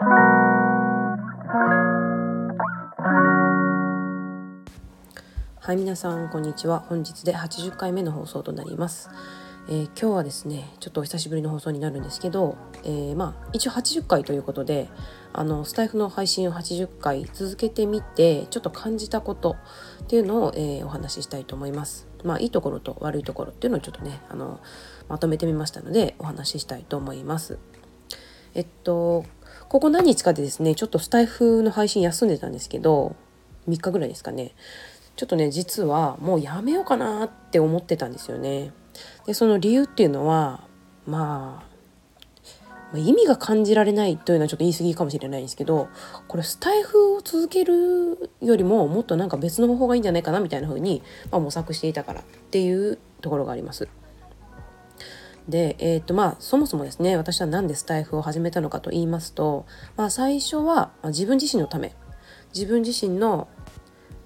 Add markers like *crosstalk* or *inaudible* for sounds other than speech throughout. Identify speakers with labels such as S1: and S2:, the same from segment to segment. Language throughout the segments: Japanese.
S1: はい皆さんこんにちは。本日で80回目の放送となります、えー、今日はですねちょっとお久しぶりの放送になるんですけど、えー、まあ一応80回ということであのスタイフの配信を80回続けてみてちょっと感じたことっていうのを、えー、お話ししたいと思います。まあいいところと悪いところっていうのをちょっとねあのまとめてみましたのでお話ししたいと思います。えっとここ何日かでですねちょっとスタイフの配信休んでたんですけど3日ぐらいですかねちょっとね実はもうやめようかなって思ってたんですよね。でその理由っていうのはまあ意味が感じられないというのはちょっと言い過ぎかもしれないんですけどこれスタイフを続けるよりももっとなんか別の方法がいいんじゃないかなみたいな風に、まあ、模索していたからっていうところがあります。で、えーとまあ、そもそもですね私は何でスタイフを始めたのかと言いますと、まあ、最初は自分自身のため自分自身の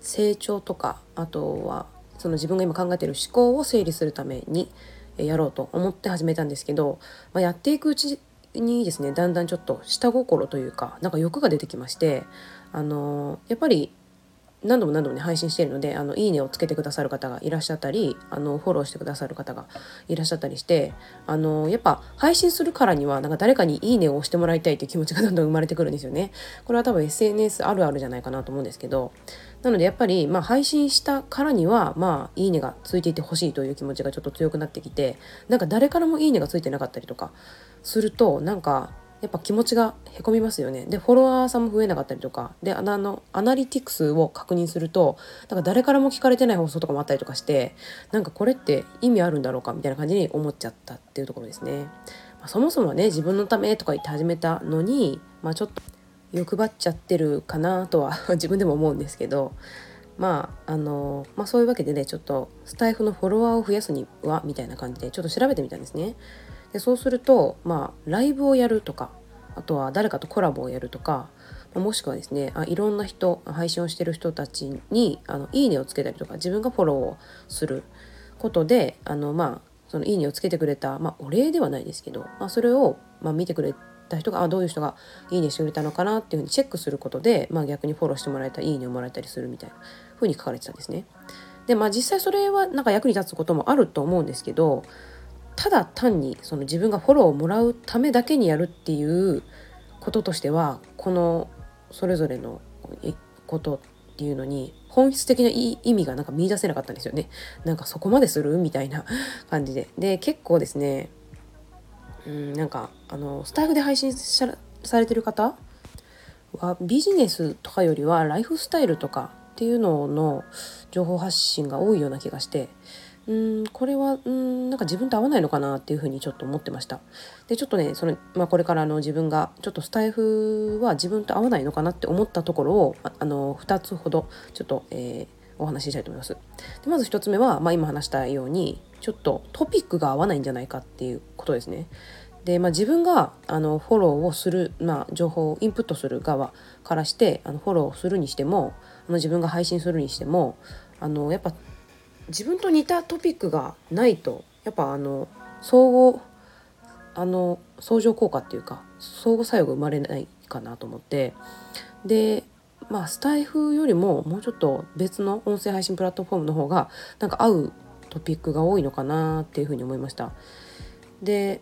S1: 成長とかあとはその自分が今考えている思考を整理するためにやろうと思って始めたんですけど、まあ、やっていくうちにですねだんだんちょっと下心というかなんか欲が出てきましてあのやっぱり何度も何度もね配信しているのであのいいねをつけてくださる方がいらっしゃったりあのフォローしてくださる方がいらっしゃったりしてあのやっぱ配信するからにはなんか誰かにいいねを押してもらいたいという気持ちがどんどん生まれてくるんですよね。これは多分 SNS あるあるじゃないかなと思うんですけどなのでやっぱり、まあ、配信したからにはまあいいねがついていてほしいという気持ちがちょっと強くなってきてなんか誰からもいいねがついてなかったりとかするとなんかやっぱ気持ちがへこみますよね。でフォロワーさんも増えなかったりとか。であのアナリティクスを確認するとなんか誰からも聞かれてない放送とかもあったりとかしてなんかこれって意味あるんだろうかみたいな感じに思っちゃったっていうところですね。まあ、そもそもね自分のためとか言って始めたのに、まあ、ちょっと欲張っちゃってるかなとは *laughs* 自分でも思うんですけど。まああのまあそういうわけでねちょっとスタイフのフォロワーを増やすにはみたいな感じでちょっと調べてみたんですね。でそうするとまあライブをやるとかあとは誰かとコラボをやるとかもしくはですねあいろんな人配信をしてる人たちにあのいいねをつけたりとか自分がフォローをすることであのまあそのいいねをつけてくれた、まあ、お礼ではないですけど、まあ、それを、まあ、見てくれた人があどういう人がいいねしてくれたのかなっていうふうにチェックすることで、まあ、逆にフォローしてもらえたりいいねをもらえたりするみたいなふうに書かれてたんですね。でまあ実際それはなんか役に立つこともあると思うんですけどただ単にその自分がフォローをもらうためだけにやるっていうこととしてはこのそれぞれのことっていうのに本質的な意味がなんか見出せなかったんですよね。なんかそこまでする？みたいな感じで。で結構ですねうんなんかあのスタイフで配信されてる方はビジネスとかよりはライフスタイルとかっていうのの情報発信が多いような気がしてうんこれはうんなんか自分と合わないのかなっていうふうにちょっと思ってました。でちょっとねその、まあ、これからの自分がちょっとスタイフは自分と合わないのかなって思ったところをあの2つほどちょっと、えー、お話ししたいと思います。でまず1つ目は、まあ、今話したようにちょっとトピックが合わないんじゃないかっていうことですね。で、まあ、自分があのフォローをする、まあ、情報をインプットする側からしてあのフォローするにしてもあの自分が配信するにしてもあのやっぱ自分と似たトピックがないとやっぱあの相互あの相乗効果っていうか相互作用が生まれないかなと思って。でまあスタイフよりももうちょっと別の音声配信プラットフォームの方がなんか合うトピックが多いのかなっていうふうに思いました。で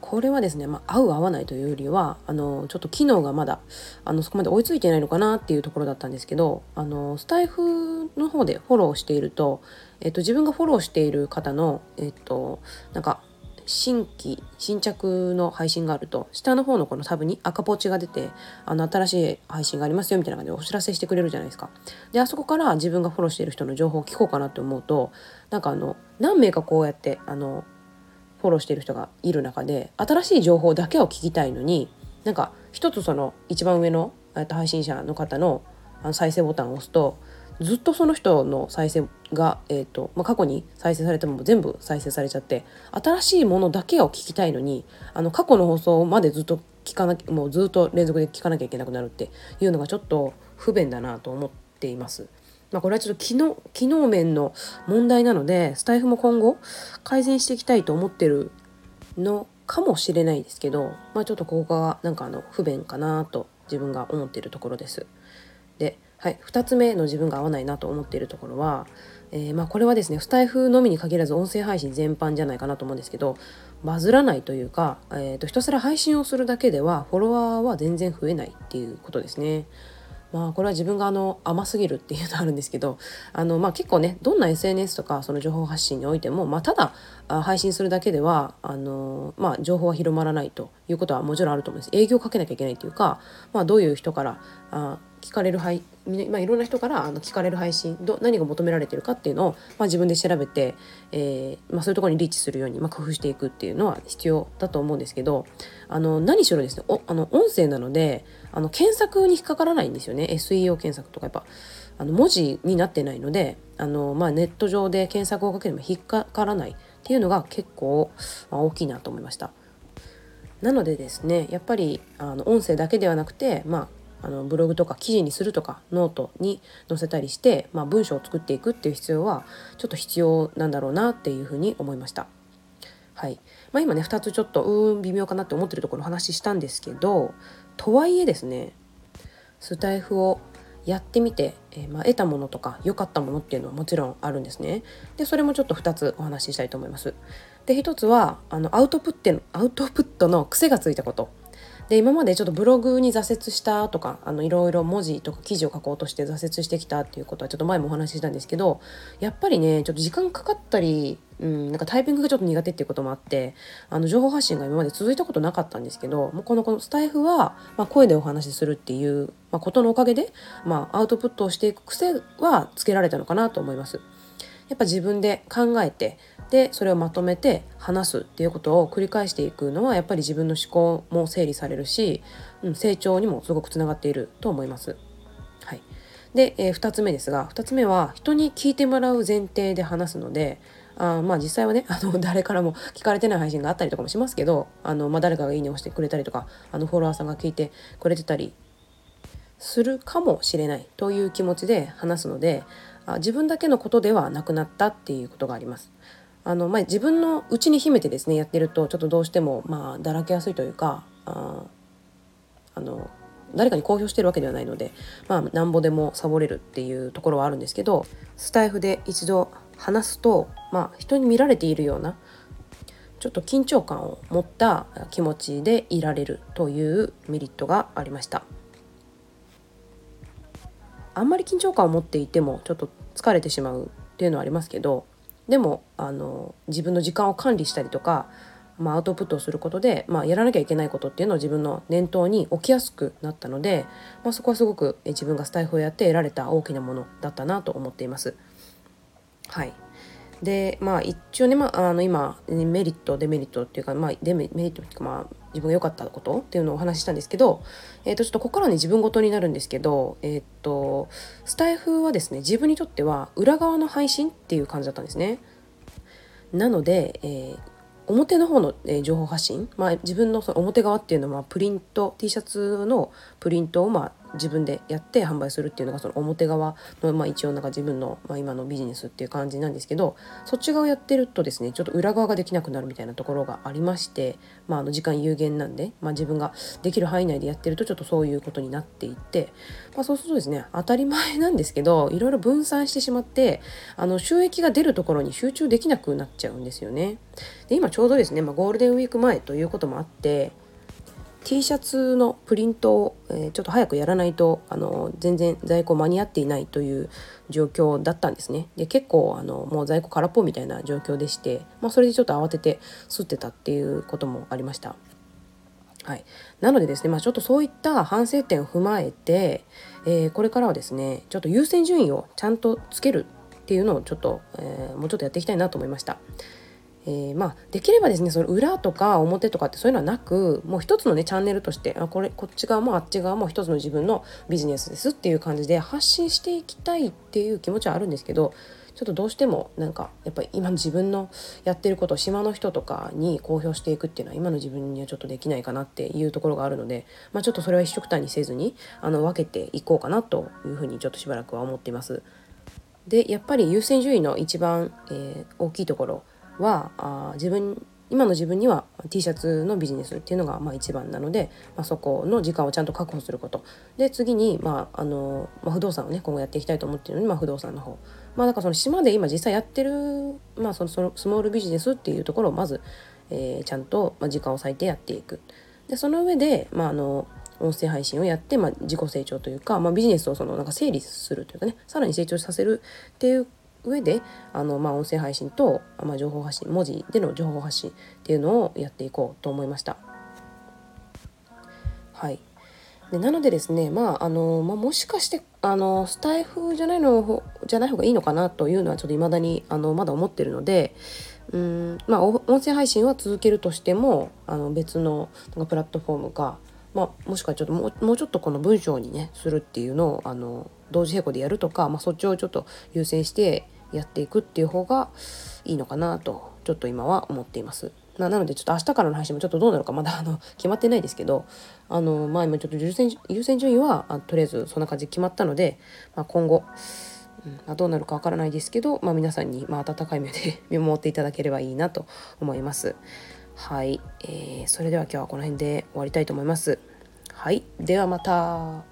S1: これはですね、まあ、合う合わないというよりはあのちょっと機能がまだあのそこまで追いついてないのかなっていうところだったんですけどあのスタイフの方でフォローしていると、えっと、自分がフォローしている方の、えっと、なんか新規新着の配信があると下の方のこのタブに赤ポチが出てあの新しい配信がありますよみたいな感じでお知らせしてくれるじゃないですか。であそこから自分がフォローしている人の情報を聞こうかなって思うとなんかあの何名かこうやってあのフォローしてる人がいる中で新しい情報だけを聞きたいのになんか一つその一番上の配信者の方の再生ボタンを押すとずっとその人の再生が、えーとまあ、過去に再生されたも全部再生されちゃって新しいものだけを聞きたいのにあの過去の放送までずっと聞かなもうずっと連続で聞かなきゃいけなくなるっていうのがちょっと不便だなと思っています。まあ、これはちょっと機能機能面の問題なのでスタイフも今後改善していきたいと思ってるのかもしれないですけど、まあ、ちょっとここがなんかあの不便かなと自分が思っているところです。で、はい、2つ目の自分が合わないなと思っているところは、えー、まあこれはですねスタイフのみに限らず音声配信全般じゃないかなと思うんですけどバズらないというか、えーと、ひたすら配信をするだけではフォロワーは全然増えないっていうことですね。まあこれは自分があの甘すぎるっていうのあるんですけどあのまあ結構ねどんな SNS とかその情報発信においても、まあ、ただ配信するだけではあの、まあ、情報は広まらないということはもちろんあると思うんです営業かけなきゃいけないというか、まあ、どういう人からあ聞かれる配まあ、いろんな人からあの聞かれる配信ど何が求められてるかっていうのを、まあ、自分で調べて、えーまあ、そういうところにリーチするように、まあ、工夫していくっていうのは必要だと思うんですけどあの何しろですねおあの音声なのであの検索に引っかからないんですよね SEO 検索とかやっぱあの文字になってないのであの、まあ、ネット上で検索をかけても引っかからないっていうのが結構、まあ、大きいなと思いました。なのでですねやっぱりあの音声だけではなくて、まあ、あのブログとか記事にするとかノートに載せたりして、まあ、文章を作っていくっていう必要はちょっと必要なんだろうなっていうふうに思いました。はいまあ、今ね2つちょっとうーん微妙かなって思ってるところお話ししたんですけどとはいえですねスタイフをやってみて、えー、まあ、得たものとか良かったものっていうのはもちろんあるんですね。でそれもちょっと2つお話ししたいと思います。で1つはあのアウトプットアウトプットの癖がついたことで今までちょっとブログに挫折したとかあのいろいろ文字とか記事を書こうとして挫折してきたっていうことはちょっと前もお話ししたんですけどやっぱりねちょっと時間かかったり、うん、なんかタイピングがちょっと苦手っていうこともあってあの情報発信が今まで続いたことなかったんですけどもうこのこのスタイフは、まあ、声でお話しするっていう、まあ、ことのおかげで、まあ、アウトプットをしていく癖はつけられたのかなと思います。やっぱ自分で考えてでそれをまとめて話すっていうことを繰り返していくのはやっぱり自分の思考も整理されるし、うん、成長にもすごくつながっていると思います。はい、で、えー、2つ目ですが2つ目は人に聞いてもらう前提で話すのであまあ実際はねあの *laughs* 誰からも聞かれてない配信があったりとかもしますけどあの、まあ、誰かがいいねをしてくれたりとかあのフォロワーさんが聞いてくれてたりするかもしれないという気持ちで話すのであ自分だけのことではなくなったっていうことがあります。あのまあ、自分の内に秘めてですねやってるとちょっとどうしてもまあだらけやすいというかああの誰かに公表してるわけではないのでまあなんぼでもサボれるっていうところはあるんですけどスタイフで一度話すとまあ人に見られているようなちょっと緊張感を持った気持ちでいられるというメリットがありました。あんまり緊張感を持っていてもちょっと疲れてしまうっていうのはありますけどでもあの自分の時間を管理したりとか、まあ、アウトプットをすることで、まあ、やらなきゃいけないことっていうのを自分の念頭に置きやすくなったので、まあ、そこはすごく自分がスタイフをやって得られた大きなものだったなと思っています。はいでまあ一応ね、まあ、あの今メリットデメリットっていうか、まあ、デメリットっていうかまあ自分が良かったことっていうのをお話ししたんですけど、えー、とちょっとここからね自分ごとになるんですけど、えっ、とスタイフはですね自分にとっては裏側の配信っていう感じだったんですね。なので、えー、表の方の、え、情報発信、まあ、自分のその表側っていうのはプリント T シャツのプリントを、まあ、自分でやって販売するっていうのがその表側の、まあ、一応なんか自分の、まあ、今のビジネスっていう感じなんですけどそっち側やってるとですねちょっと裏側ができなくなるみたいなところがありまして、まあ、あの時間有限なんで、まあ、自分ができる範囲内でやってるとちょっとそういうことになっていって、まあ、そうするとですね当たり前なんですけどいろいろ分散してしまってあの収益が出るところに集中できなくなっちゃうんですよね。で今ちょうどですね、まあ、ゴールデンウィーク前ということもあって T シャツのプリントを、えー、ちょっと早くやらないとあの全然在庫間に合っていないという状況だったんですね。で結構あのもう在庫空っぽみたいな状況でして、まあ、それでちょっと慌てて吸ってたっていうこともありました。はい、なのでですね、まあ、ちょっとそういった反省点を踏まえて、えー、これからはですねちょっと優先順位をちゃんとつけるっていうのをちょっと、えー、もうちょっとやっていきたいなと思いました。えー、まあ、できればですねその裏とか表とかってそういうのはなくもう一つのねチャンネルとしてあこれこっち側もあっち側も一つの自分のビジネスですっていう感じで発信していきたいっていう気持ちはあるんですけどちょっとどうしてもなんかやっぱり今の自分のやってることを島の人とかに公表していくっていうのは今の自分にはちょっとできないかなっていうところがあるので、まあ、ちょっとそれは一緒くたにせずにあの分けていこうかなというふうにちょっとしばらくは思っています。でやっぱり優先順位の一番、えー、大きいところはあ自分今の自分には T シャツのビジネスっていうのがまあ一番なので、まあ、そこの時間をちゃんと確保すること。で次に、まああのまあ、不動産をね今後やっていきたいと思ってるので、まあ、不動産の方。まあだからその島で今実際やってる、まあ、そのそのスモールビジネスっていうところをまず、えー、ちゃんと、まあ、時間を割いてやっていく。でその上で、まあ、あの音声配信をやって、まあ、自己成長というか、まあ、ビジネスをそのなんか整理するというかねさらに成長させるっていう上であの、まあ、音声配信と、まあ、情報発信文字での情報発信っていうのをやっていこうと思いました。はいでなのでですねまああの、まあ、もしかしてあのスタイフじゃないのじゃない方がいいのかなというのはちょっと未だにあのまだ思ってるのでうんまあ音声配信は続けるとしてもあの別のなんかプラットフォームか、まあ、もしくはちょっともうもうちょっとこの文章にねするっていうのをあの同時並行でやるとか、まあ、そっちをちょっと優先してやっていくっていう方がいいのかなとちょっと今は思っています。なのでちょっと明日からの配信もちょっとどうなるかまだあの *laughs* 決まってないですけどあのまあ今ちょっと優先優先順位はあとりあえずそんな感じで決まったので、まあ、今後、うんまあ、どうなるかわからないですけど、まあ、皆さんに、まあ、温かい目で *laughs* 見守っていただければいいなと思います。はい、えー、それでは今日はこの辺で終わりたいと思います。はい、ではまた。